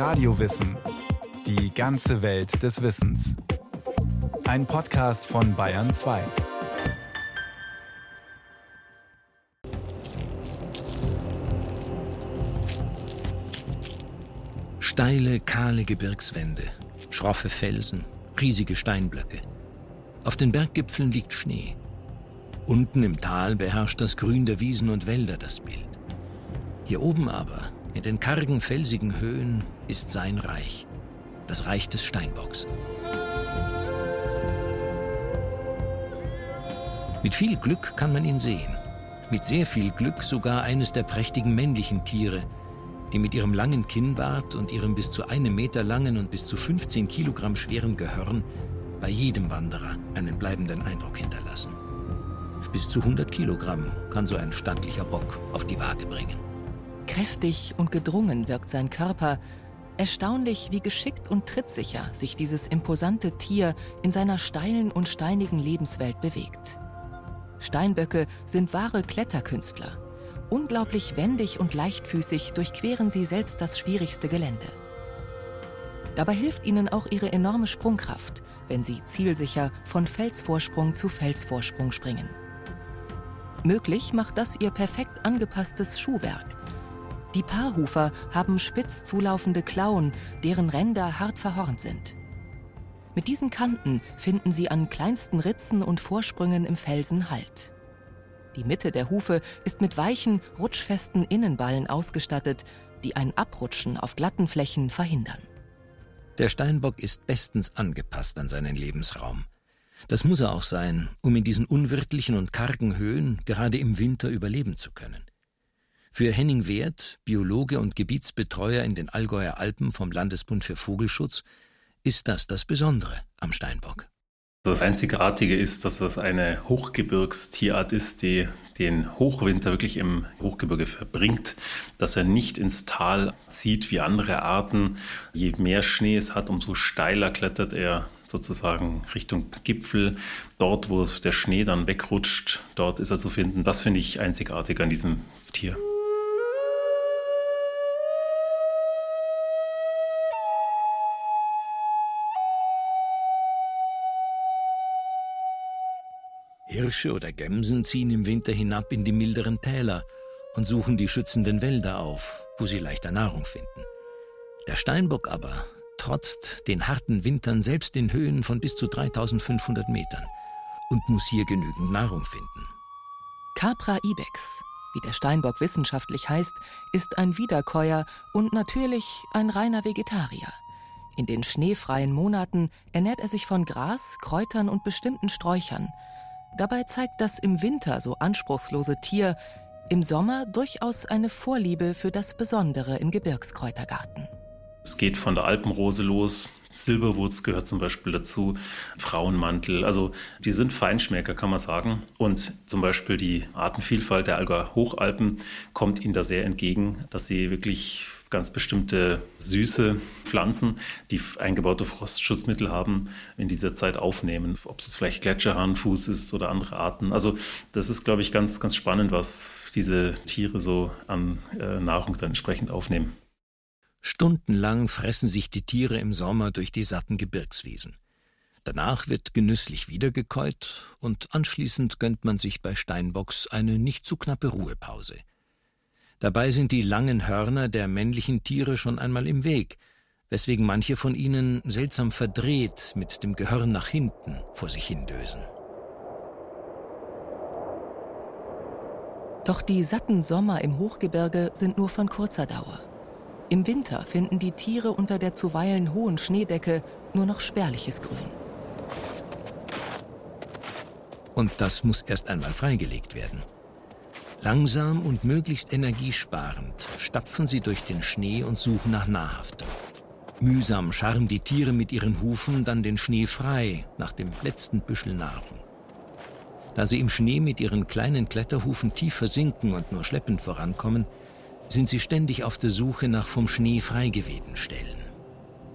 Radiowissen. Die ganze Welt des Wissens. Ein Podcast von Bayern 2. Steile, kahle Gebirgswände, schroffe Felsen, riesige Steinblöcke. Auf den Berggipfeln liegt Schnee. Unten im Tal beherrscht das Grün der Wiesen und Wälder das Bild. Hier oben aber, in den kargen, felsigen Höhen, ist sein Reich, das Reich des Steinbocks. Mit viel Glück kann man ihn sehen. Mit sehr viel Glück sogar eines der prächtigen männlichen Tiere, die mit ihrem langen Kinnbart und ihrem bis zu einem Meter langen und bis zu 15 Kilogramm schweren Gehörn bei jedem Wanderer einen bleibenden Eindruck hinterlassen. Bis zu 100 Kilogramm kann so ein stattlicher Bock auf die Waage bringen. Kräftig und gedrungen wirkt sein Körper. Erstaunlich, wie geschickt und trittsicher sich dieses imposante Tier in seiner steilen und steinigen Lebenswelt bewegt. Steinböcke sind wahre Kletterkünstler. Unglaublich wendig und leichtfüßig durchqueren sie selbst das schwierigste Gelände. Dabei hilft ihnen auch ihre enorme Sprungkraft, wenn sie zielsicher von Felsvorsprung zu Felsvorsprung springen. Möglich macht das ihr perfekt angepasstes Schuhwerk. Die Paarhufer haben spitz zulaufende Klauen, deren Ränder hart verhornt sind. Mit diesen Kanten finden sie an kleinsten Ritzen und Vorsprüngen im Felsen Halt. Die Mitte der Hufe ist mit weichen, rutschfesten Innenballen ausgestattet, die ein Abrutschen auf glatten Flächen verhindern. Der Steinbock ist bestens angepasst an seinen Lebensraum. Das muss er auch sein, um in diesen unwirtlichen und kargen Höhen gerade im Winter überleben zu können. Für Henning Wert, Biologe und Gebietsbetreuer in den Allgäuer Alpen vom Landesbund für Vogelschutz, ist das das Besondere am Steinbock. Das Einzigartige ist, dass das eine Hochgebirgstierart ist, die den Hochwinter wirklich im Hochgebirge verbringt, dass er nicht ins Tal zieht wie andere Arten. Je mehr Schnee es hat, umso steiler klettert er sozusagen Richtung Gipfel. Dort, wo der Schnee dann wegrutscht, dort ist er zu finden. Das finde ich einzigartig an diesem Tier. Hirsche oder Gämsen ziehen im Winter hinab in die milderen Täler und suchen die schützenden Wälder auf, wo sie leichter Nahrung finden. Der Steinbock aber trotzt den harten Wintern selbst in Höhen von bis zu 3500 Metern und muss hier genügend Nahrung finden. Capra ibex, wie der Steinbock wissenschaftlich heißt, ist ein Wiederkäuer und natürlich ein reiner Vegetarier. In den schneefreien Monaten ernährt er sich von Gras, Kräutern und bestimmten Sträuchern – Dabei zeigt das im Winter so anspruchslose Tier im Sommer durchaus eine Vorliebe für das Besondere im Gebirgskräutergarten. Es geht von der Alpenrose los. Silberwurz gehört zum Beispiel dazu, Frauenmantel. Also die sind Feinschmecker, kann man sagen. Und zum Beispiel die Artenvielfalt der Allgäuer Hochalpen kommt ihnen da sehr entgegen, dass sie wirklich ganz bestimmte süße Pflanzen, die eingebaute Frostschutzmittel haben, in dieser Zeit aufnehmen. Ob es vielleicht Gletscherhahnfuß ist oder andere Arten. Also das ist, glaube ich, ganz, ganz spannend, was diese Tiere so an äh, Nahrung dann entsprechend aufnehmen. Stundenlang fressen sich die Tiere im Sommer durch die satten Gebirgswiesen. Danach wird genüsslich wiedergekäut und anschließend gönnt man sich bei Steinbocks eine nicht zu knappe Ruhepause – Dabei sind die langen Hörner der männlichen Tiere schon einmal im Weg, weswegen manche von ihnen seltsam verdreht mit dem Gehörn nach hinten vor sich hindösen. Doch die satten Sommer im Hochgebirge sind nur von kurzer Dauer. Im Winter finden die Tiere unter der zuweilen hohen Schneedecke nur noch spärliches Grün. Und das muss erst einmal freigelegt werden. Langsam und möglichst energiesparend stapfen sie durch den Schnee und suchen nach Nahrhaftem. Mühsam scharren die Tiere mit ihren Hufen dann den Schnee frei nach dem letzten Büschel Nahrung. Da sie im Schnee mit ihren kleinen Kletterhufen tief versinken und nur schleppend vorankommen, sind sie ständig auf der Suche nach vom Schnee freigewehten Stellen.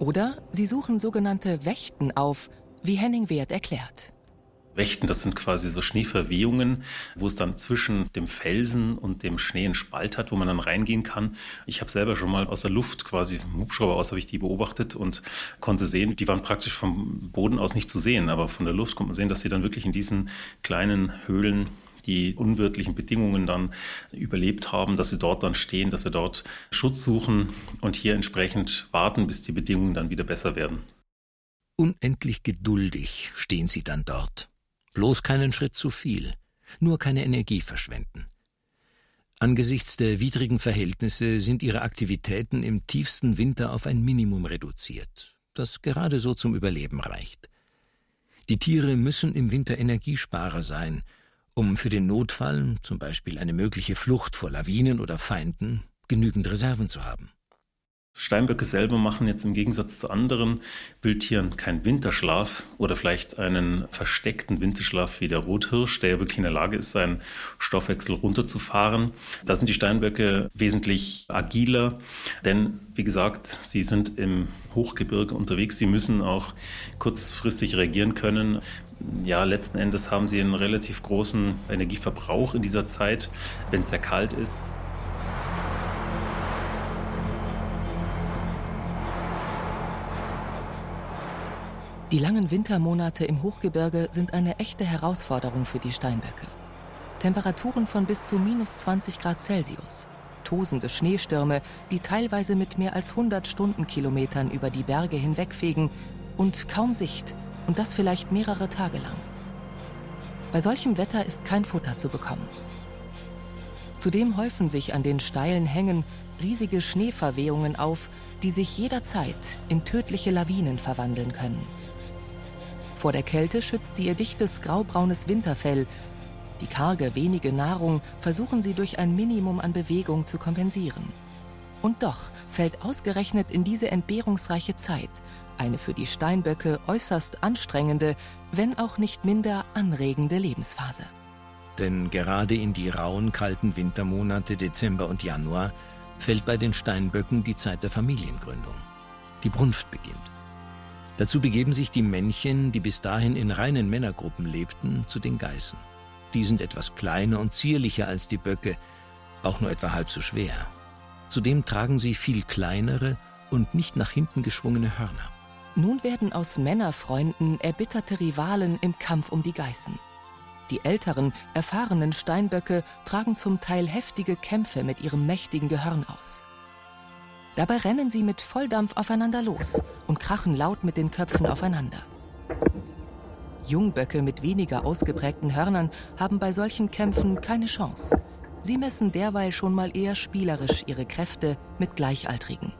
Oder sie suchen sogenannte Wächten auf, wie Henning Wert erklärt. Wächten, das sind quasi so Schneeverwehungen, wo es dann zwischen dem Felsen und dem Schnee einen Spalt hat, wo man dann reingehen kann. Ich habe selber schon mal aus der Luft quasi vom Hubschrauber aus habe ich die beobachtet und konnte sehen, die waren praktisch vom Boden aus nicht zu sehen, aber von der Luft konnte man sehen, dass sie dann wirklich in diesen kleinen Höhlen die unwirtlichen Bedingungen dann überlebt haben, dass sie dort dann stehen, dass sie dort Schutz suchen und hier entsprechend warten, bis die Bedingungen dann wieder besser werden. Unendlich geduldig stehen sie dann dort. Bloß keinen Schritt zu viel, nur keine Energie verschwenden. Angesichts der widrigen Verhältnisse sind ihre Aktivitäten im tiefsten Winter auf ein Minimum reduziert, das gerade so zum Überleben reicht. Die Tiere müssen im Winter Energiesparer sein, um für den Notfall, zum Beispiel eine mögliche Flucht vor Lawinen oder Feinden, genügend Reserven zu haben. Steinböcke selber machen jetzt im Gegensatz zu anderen Wildtieren keinen Winterschlaf oder vielleicht einen versteckten Winterschlaf wie der Rothirsch, der ja wirklich in der Lage ist, seinen Stoffwechsel runterzufahren. Da sind die Steinböcke wesentlich agiler, denn wie gesagt, sie sind im Hochgebirge unterwegs. Sie müssen auch kurzfristig reagieren können. Ja, letzten Endes haben sie einen relativ großen Energieverbrauch in dieser Zeit, wenn es sehr kalt ist. Die langen Wintermonate im Hochgebirge sind eine echte Herausforderung für die Steinböcke. Temperaturen von bis zu minus 20 Grad Celsius, tosende Schneestürme, die teilweise mit mehr als 100 Stundenkilometern über die Berge hinwegfegen und kaum Sicht, und das vielleicht mehrere Tage lang. Bei solchem Wetter ist kein Futter zu bekommen. Zudem häufen sich an den steilen Hängen riesige Schneeverwehungen auf, die sich jederzeit in tödliche Lawinen verwandeln können. Vor der Kälte schützt sie ihr dichtes graubraunes Winterfell. Die karge wenige Nahrung versuchen sie durch ein Minimum an Bewegung zu kompensieren. Und doch fällt ausgerechnet in diese entbehrungsreiche Zeit eine für die Steinböcke äußerst anstrengende, wenn auch nicht minder anregende Lebensphase. Denn gerade in die rauen, kalten Wintermonate Dezember und Januar fällt bei den Steinböcken die Zeit der Familiengründung. Die Brunft beginnt. Dazu begeben sich die Männchen, die bis dahin in reinen Männergruppen lebten, zu den Geißen. Die sind etwas kleiner und zierlicher als die Böcke, auch nur etwa halb so schwer. Zudem tragen sie viel kleinere und nicht nach hinten geschwungene Hörner. Nun werden aus Männerfreunden erbitterte Rivalen im Kampf um die Geißen. Die älteren, erfahrenen Steinböcke tragen zum Teil heftige Kämpfe mit ihrem mächtigen Gehörn aus. Dabei rennen sie mit Volldampf aufeinander los und krachen laut mit den Köpfen aufeinander. Jungböcke mit weniger ausgeprägten Hörnern haben bei solchen Kämpfen keine Chance. Sie messen derweil schon mal eher spielerisch ihre Kräfte mit Gleichaltrigen.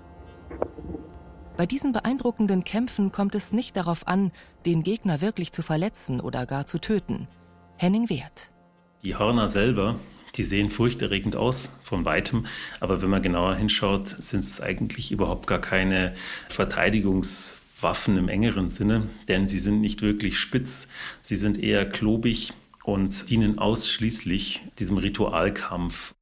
Bei diesen beeindruckenden Kämpfen kommt es nicht darauf an, den Gegner wirklich zu verletzen oder gar zu töten. Henning Wert. Die Hörner selber die sehen furchterregend aus von weitem, aber wenn man genauer hinschaut, sind es eigentlich überhaupt gar keine Verteidigungswaffen im engeren Sinne, denn sie sind nicht wirklich spitz, sie sind eher klobig und dienen ausschließlich diesem Ritualkampf.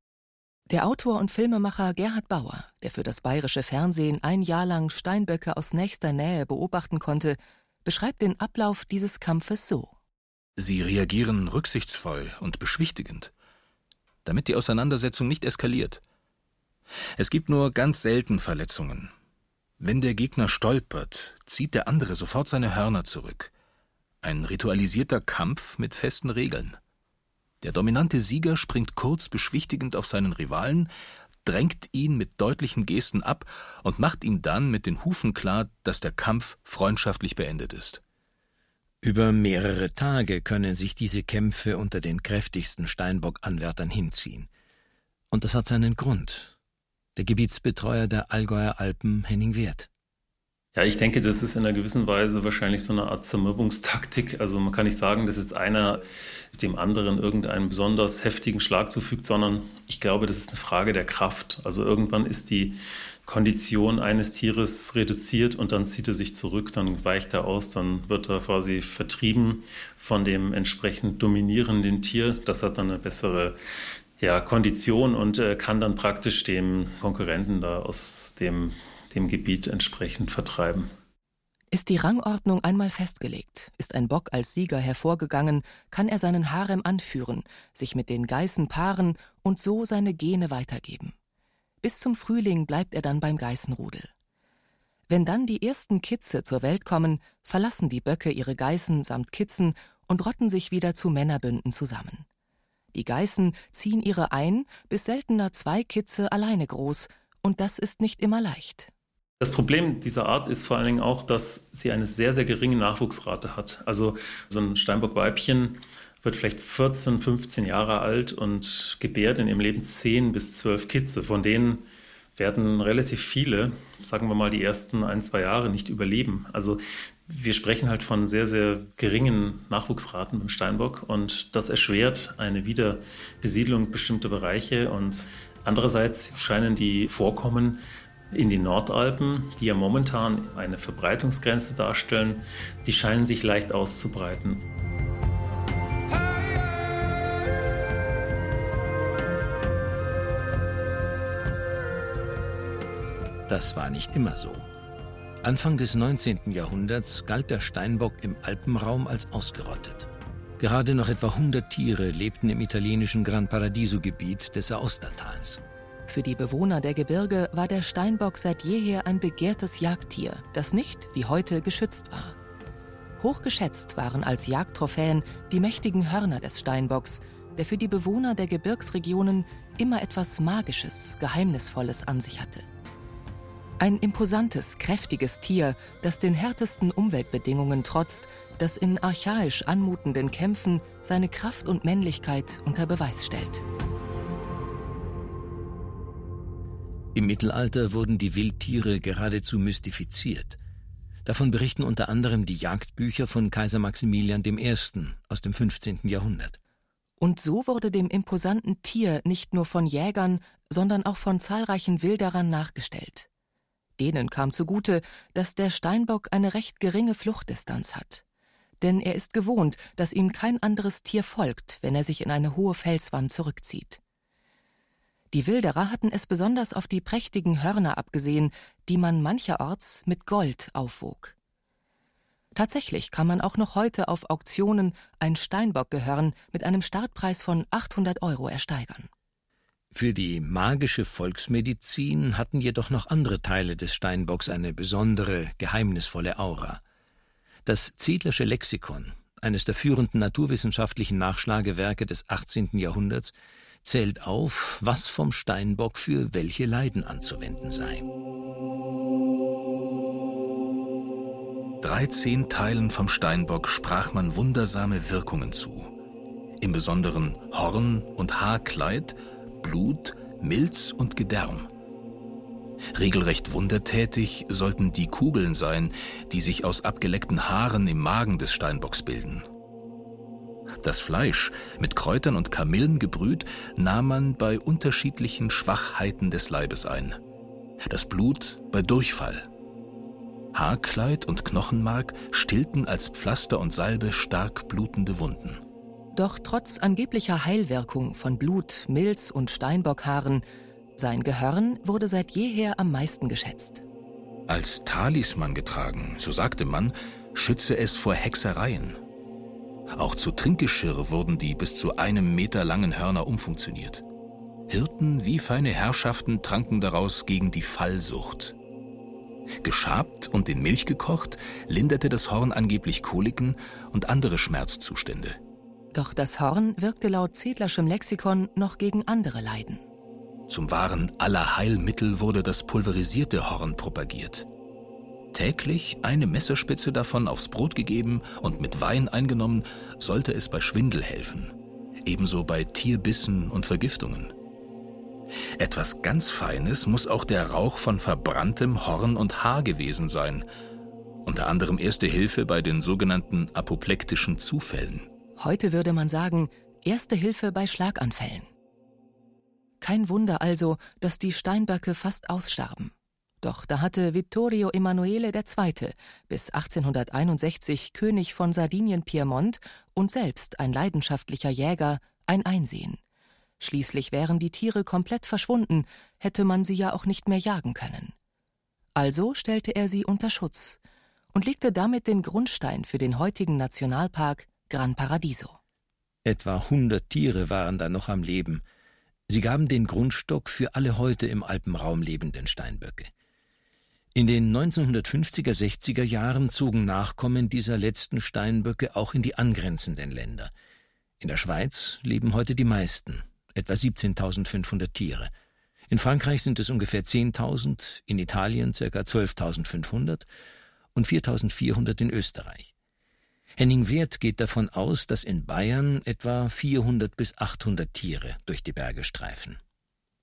Der Autor und Filmemacher Gerhard Bauer, der für das bayerische Fernsehen ein Jahr lang Steinböcke aus nächster Nähe beobachten konnte, beschreibt den Ablauf dieses Kampfes so. Sie reagieren rücksichtsvoll und beschwichtigend damit die Auseinandersetzung nicht eskaliert. Es gibt nur ganz selten Verletzungen. Wenn der Gegner stolpert, zieht der andere sofort seine Hörner zurück. Ein ritualisierter Kampf mit festen Regeln. Der dominante Sieger springt kurz beschwichtigend auf seinen Rivalen, drängt ihn mit deutlichen Gesten ab und macht ihm dann mit den Hufen klar, dass der Kampf freundschaftlich beendet ist. Über mehrere Tage können sich diese Kämpfe unter den kräftigsten Steinbock-Anwärtern hinziehen. Und das hat seinen Grund. Der Gebietsbetreuer der Allgäuer Alpen, Henning Wert. Ja, ich denke, das ist in einer gewissen Weise wahrscheinlich so eine Art Zermürbungstaktik. Also man kann nicht sagen, dass jetzt einer dem anderen irgendeinen besonders heftigen Schlag zufügt, sondern ich glaube, das ist eine Frage der Kraft. Also irgendwann ist die Kondition eines Tieres reduziert und dann zieht er sich zurück, dann weicht er aus, dann wird er quasi vertrieben von dem entsprechend dominierenden Tier. Das hat dann eine bessere ja, Kondition und äh, kann dann praktisch dem Konkurrenten da aus dem, dem Gebiet entsprechend vertreiben. Ist die Rangordnung einmal festgelegt, ist ein Bock als Sieger hervorgegangen, kann er seinen Harem anführen, sich mit den Geißen paaren und so seine Gene weitergeben. Bis zum Frühling bleibt er dann beim Geißenrudel. Wenn dann die ersten Kitze zur Welt kommen, verlassen die Böcke ihre Geißen samt Kitzen und rotten sich wieder zu Männerbünden zusammen. Die Geißen ziehen ihre ein, bis seltener zwei Kitze alleine groß, und das ist nicht immer leicht. Das Problem dieser Art ist vor allen Dingen auch, dass sie eine sehr, sehr geringe Nachwuchsrate hat. Also so ein Steinbock-Weibchen wird vielleicht 14, 15 Jahre alt und gebärt in ihrem Leben 10 bis 12 Kitze. Von denen werden relativ viele, sagen wir mal die ersten ein, zwei Jahre, nicht überleben. Also wir sprechen halt von sehr, sehr geringen Nachwuchsraten beim Steinbock und das erschwert eine Wiederbesiedlung bestimmter Bereiche und andererseits scheinen die Vorkommen in den Nordalpen, die ja momentan eine Verbreitungsgrenze darstellen, die scheinen sich leicht auszubreiten. Das war nicht immer so. Anfang des 19. Jahrhunderts galt der Steinbock im Alpenraum als ausgerottet. Gerade noch etwa 100 Tiere lebten im italienischen Gran Paradiso-Gebiet des Aostatals. Für die Bewohner der Gebirge war der Steinbock seit jeher ein begehrtes Jagdtier, das nicht, wie heute, geschützt war. Hochgeschätzt waren als Jagdtrophäen die mächtigen Hörner des Steinbocks, der für die Bewohner der Gebirgsregionen immer etwas Magisches, Geheimnisvolles an sich hatte. Ein imposantes, kräftiges Tier, das den härtesten Umweltbedingungen trotzt, das in archaisch anmutenden Kämpfen seine Kraft und Männlichkeit unter Beweis stellt. Im Mittelalter wurden die Wildtiere geradezu mystifiziert. Davon berichten unter anderem die Jagdbücher von Kaiser Maximilian I. aus dem 15. Jahrhundert. Und so wurde dem imposanten Tier nicht nur von Jägern, sondern auch von zahlreichen Wilderern nachgestellt. Denen kam zugute, dass der Steinbock eine recht geringe Fluchtdistanz hat. Denn er ist gewohnt, dass ihm kein anderes Tier folgt, wenn er sich in eine hohe Felswand zurückzieht. Die Wilderer hatten es besonders auf die prächtigen Hörner abgesehen, die man mancherorts mit Gold aufwog. Tatsächlich kann man auch noch heute auf Auktionen ein Steinbockgehörn mit einem Startpreis von 800 Euro ersteigern. Für die magische Volksmedizin hatten jedoch noch andere Teile des Steinbocks eine besondere, geheimnisvolle Aura. Das Ziedlersche Lexikon, eines der führenden naturwissenschaftlichen Nachschlagewerke des 18. Jahrhunderts, zählt auf, was vom Steinbock für welche Leiden anzuwenden sei. 13 Teilen vom Steinbock sprach man wundersame Wirkungen zu. Im Besonderen Horn und Haarkleid, Blut, Milz und Gedärm. Regelrecht wundertätig sollten die Kugeln sein, die sich aus abgeleckten Haaren im Magen des Steinbocks bilden. Das Fleisch, mit Kräutern und Kamillen gebrüht, nahm man bei unterschiedlichen Schwachheiten des Leibes ein. Das Blut bei Durchfall. Haarkleid und Knochenmark stillten als Pflaster und Salbe stark blutende Wunden. Doch trotz angeblicher Heilwirkung von Blut, Milz und Steinbockhaaren, sein Gehörn wurde seit jeher am meisten geschätzt. Als Talisman getragen, so sagte man, schütze es vor Hexereien. Auch zu Trinkgeschirr wurden die bis zu einem Meter langen Hörner umfunktioniert. Hirten wie feine Herrschaften tranken daraus gegen die Fallsucht. Geschabt und in Milch gekocht, linderte das Horn angeblich Koliken und andere Schmerzzustände. Doch das Horn wirkte laut Zedlerschem Lexikon noch gegen andere Leiden. Zum wahren Allerheilmittel wurde das pulverisierte Horn propagiert täglich eine Messerspitze davon aufs Brot gegeben und mit Wein eingenommen, sollte es bei Schwindel helfen. Ebenso bei Tierbissen und Vergiftungen. Etwas ganz Feines muss auch der Rauch von verbranntem Horn und Haar gewesen sein. Unter anderem erste Hilfe bei den sogenannten apoplektischen Zufällen. Heute würde man sagen, erste Hilfe bei Schlaganfällen. Kein Wunder also, dass die Steinböcke fast ausstarben. Doch da hatte Vittorio Emanuele II. bis 1861 König von Sardinien-Piemont und selbst ein leidenschaftlicher Jäger ein Einsehen. Schließlich wären die Tiere komplett verschwunden, hätte man sie ja auch nicht mehr jagen können. Also stellte er sie unter Schutz. und legte damit den Grundstein für den heutigen Nationalpark Gran Paradiso. Etwa 100 Tiere waren da noch am Leben. Sie gaben den Grundstock für alle heute im Alpenraum lebenden Steinböcke. In den 1950er, 60er Jahren zogen Nachkommen dieser letzten Steinböcke auch in die angrenzenden Länder. In der Schweiz leben heute die meisten, etwa 17.500 Tiere. In Frankreich sind es ungefähr 10.000, in Italien ca. 12.500 und 4.400 in Österreich. Henning Wert geht davon aus, dass in Bayern etwa 400 bis 800 Tiere durch die Berge streifen.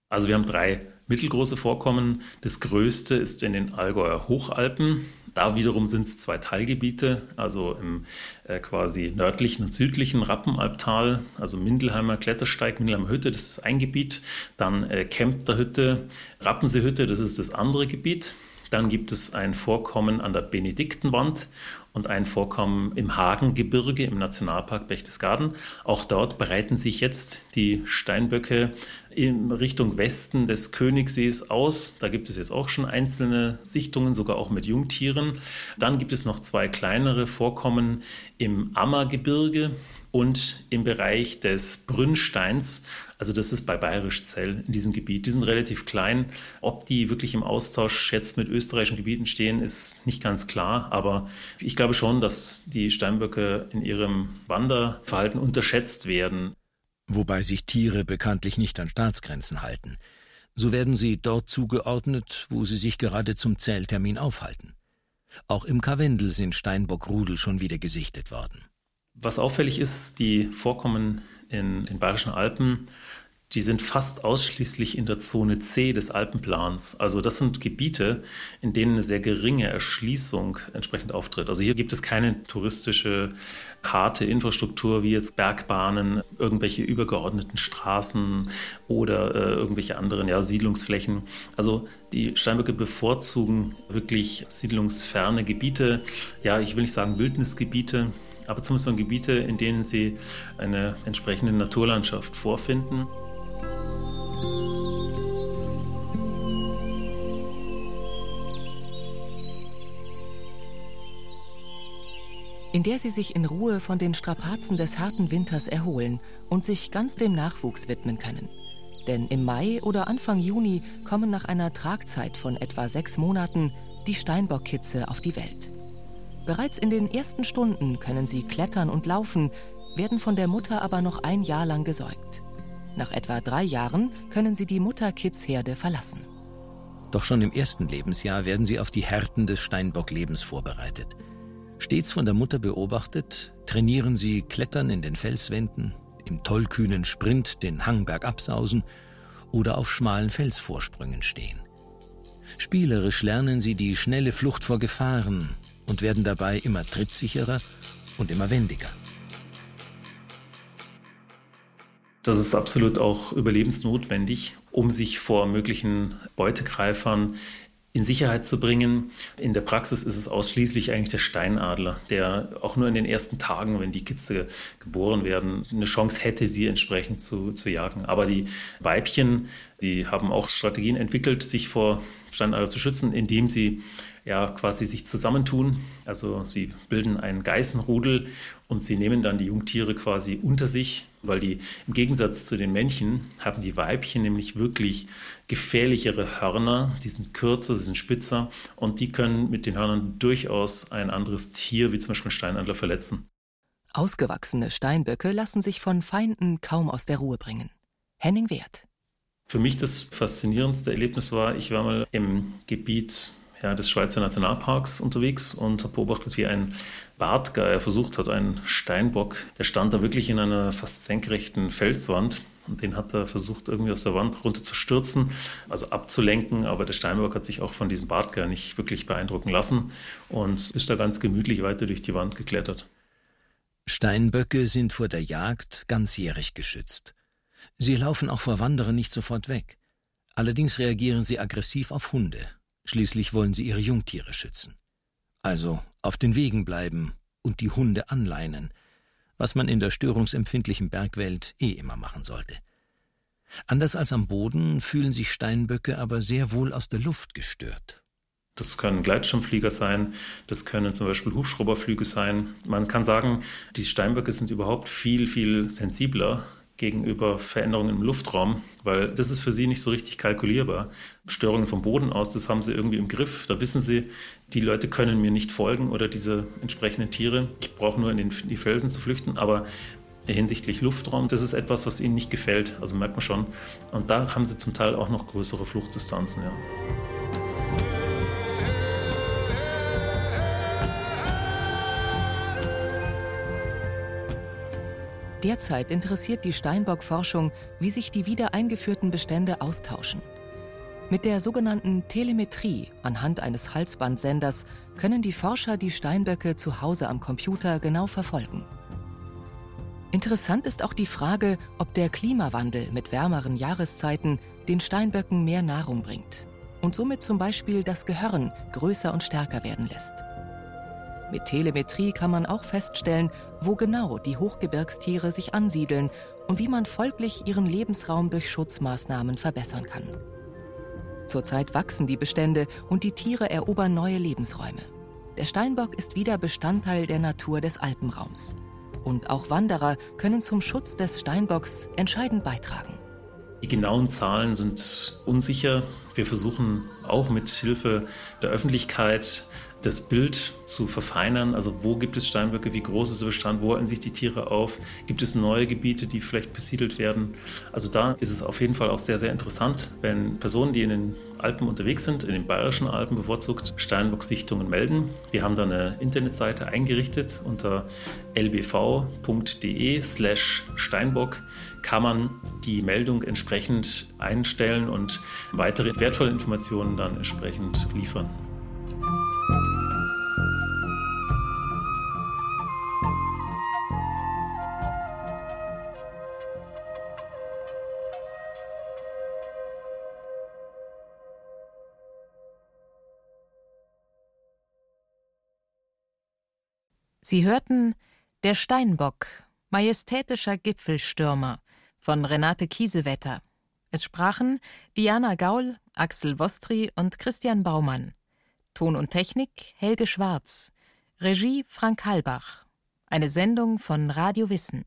Also wir haben drei mittelgroße Vorkommen. Das größte ist in den Allgäuer Hochalpen. Da wiederum sind es zwei Teilgebiete, also im äh, quasi nördlichen und südlichen Rappenalptal, also Mindelheimer Klettersteig, Mindelheimer Hütte, das ist ein Gebiet. Dann äh, Hütte, Rappenseehütte, das ist das andere Gebiet. Dann gibt es ein Vorkommen an der Benediktenwand und ein Vorkommen im Hagengebirge im Nationalpark Berchtesgaden. Auch dort breiten sich jetzt die Steinböcke in Richtung Westen des Königssees aus. Da gibt es jetzt auch schon einzelne Sichtungen, sogar auch mit Jungtieren. Dann gibt es noch zwei kleinere Vorkommen im Ammergebirge und im Bereich des Brünnsteins. Also das ist bei Bayerisch Zell in diesem Gebiet. Die sind relativ klein. Ob die wirklich im Austausch jetzt mit österreichischen Gebieten stehen, ist nicht ganz klar. Aber ich glaube schon, dass die Steinböcke in ihrem Wanderverhalten unterschätzt werden. Wobei sich Tiere bekanntlich nicht an Staatsgrenzen halten. So werden sie dort zugeordnet, wo sie sich gerade zum Zähltermin aufhalten. Auch im Karwendel sind Steinbockrudel schon wieder gesichtet worden. Was auffällig ist, die Vorkommen in den Bayerischen Alpen, die sind fast ausschließlich in der Zone C des Alpenplans. Also das sind Gebiete, in denen eine sehr geringe Erschließung entsprechend auftritt. Also hier gibt es keine touristische harte Infrastruktur wie jetzt Bergbahnen, irgendwelche übergeordneten Straßen oder äh, irgendwelche anderen ja, Siedlungsflächen. Also die Steinböcke bevorzugen wirklich siedlungsferne Gebiete. Ja, ich will nicht sagen Wildnisgebiete, aber zumindest mal Gebiete, in denen sie eine entsprechende Naturlandschaft vorfinden. in der sie sich in Ruhe von den Strapazen des harten Winters erholen und sich ganz dem Nachwuchs widmen können. Denn im Mai oder Anfang Juni kommen nach einer Tragzeit von etwa sechs Monaten die Steinbockkitze auf die Welt. Bereits in den ersten Stunden können sie klettern und laufen, werden von der Mutter aber noch ein Jahr lang gesäugt. Nach etwa drei Jahren können sie die Mutter-Kitz-Herde verlassen. Doch schon im ersten Lebensjahr werden sie auf die Härten des Steinbocklebens vorbereitet. Stets von der Mutter beobachtet, trainieren sie Klettern in den Felswänden, im tollkühnen Sprint den Hang bergabsausen oder auf schmalen Felsvorsprüngen stehen. Spielerisch lernen sie die schnelle Flucht vor Gefahren, und werden dabei immer trittsicherer und immer wendiger. Das ist absolut auch überlebensnotwendig, um sich vor möglichen Beutegreifern in Sicherheit zu bringen. In der Praxis ist es ausschließlich eigentlich der Steinadler, der auch nur in den ersten Tagen, wenn die Kitze geboren werden, eine Chance hätte, sie entsprechend zu, zu jagen. Aber die Weibchen, die haben auch Strategien entwickelt, sich vor Steinadler zu schützen, indem sie ja quasi sich zusammentun. Also sie bilden ein Geißenrudel und sie nehmen dann die Jungtiere quasi unter sich, weil die im Gegensatz zu den Männchen haben die Weibchen nämlich wirklich gefährlichere Hörner. Die sind kürzer, sie sind spitzer und die können mit den Hörnern durchaus ein anderes Tier, wie zum Beispiel ein Steinadler, verletzen. Ausgewachsene Steinböcke lassen sich von Feinden kaum aus der Ruhe bringen. Henning Wert. Für mich das faszinierendste Erlebnis war, ich war mal im Gebiet ja, des Schweizer Nationalparks unterwegs und habe beobachtet, wie ein Bartgeier versucht hat, einen Steinbock, der stand da wirklich in einer fast senkrechten Felswand und den hat er versucht, irgendwie aus der Wand runter zu stürzen, also abzulenken, aber der Steinbock hat sich auch von diesem Bartgeier nicht wirklich beeindrucken lassen und ist da ganz gemütlich weiter durch die Wand geklettert. Steinböcke sind vor der Jagd ganzjährig geschützt. Sie laufen auch vor Wanderern nicht sofort weg. Allerdings reagieren sie aggressiv auf Hunde Schließlich wollen sie ihre Jungtiere schützen. Also auf den Wegen bleiben und die Hunde anleinen, was man in der störungsempfindlichen Bergwelt eh immer machen sollte. Anders als am Boden fühlen sich Steinböcke aber sehr wohl aus der Luft gestört. Das können Gleitschirmflieger sein, das können zum Beispiel Hubschrauberflüge sein. Man kann sagen, die Steinböcke sind überhaupt viel, viel sensibler gegenüber Veränderungen im Luftraum, weil das ist für sie nicht so richtig kalkulierbar. Störungen vom Boden aus, das haben sie irgendwie im Griff. Da wissen sie, die Leute können mir nicht folgen oder diese entsprechenden Tiere. Ich brauche nur in den, die Felsen zu flüchten, aber hinsichtlich Luftraum, das ist etwas, was ihnen nicht gefällt. Also merkt man schon. Und da haben sie zum Teil auch noch größere Fluchtdistanzen. Ja. Derzeit interessiert die Steinbock-Forschung, wie sich die wieder eingeführten Bestände austauschen. Mit der sogenannten Telemetrie anhand eines Halsbandsenders können die Forscher die Steinböcke zu Hause am Computer genau verfolgen. Interessant ist auch die Frage, ob der Klimawandel mit wärmeren Jahreszeiten den Steinböcken mehr Nahrung bringt und somit zum Beispiel das Gehirn größer und stärker werden lässt. Mit Telemetrie kann man auch feststellen, wo genau die Hochgebirgstiere sich ansiedeln und wie man folglich ihren Lebensraum durch Schutzmaßnahmen verbessern kann. Zurzeit wachsen die Bestände und die Tiere erobern neue Lebensräume. Der Steinbock ist wieder Bestandteil der Natur des Alpenraums. Und auch Wanderer können zum Schutz des Steinbocks entscheidend beitragen. Die genauen Zahlen sind unsicher. Wir versuchen auch mit Hilfe der Öffentlichkeit das Bild zu verfeinern. Also wo gibt es Steinböcke, wie groß ist der Bestand, wo halten sich die Tiere auf, gibt es neue Gebiete, die vielleicht besiedelt werden. Also da ist es auf jeden Fall auch sehr, sehr interessant, wenn Personen, die in den Alpen unterwegs sind, in den bayerischen Alpen bevorzugt Steinbock-Sichtungen melden. Wir haben da eine Internetseite eingerichtet unter lbv.de slash Steinbock kann man die Meldung entsprechend einstellen und weitere wertvolle Informationen dann entsprechend liefern. Sie hörten Der Steinbock, majestätischer Gipfelstürmer von Renate Kiesewetter. Es sprachen Diana Gaul, Axel Wostri und Christian Baumann. Ton und Technik Helge Schwarz. Regie Frank Halbach. Eine Sendung von Radio Wissen.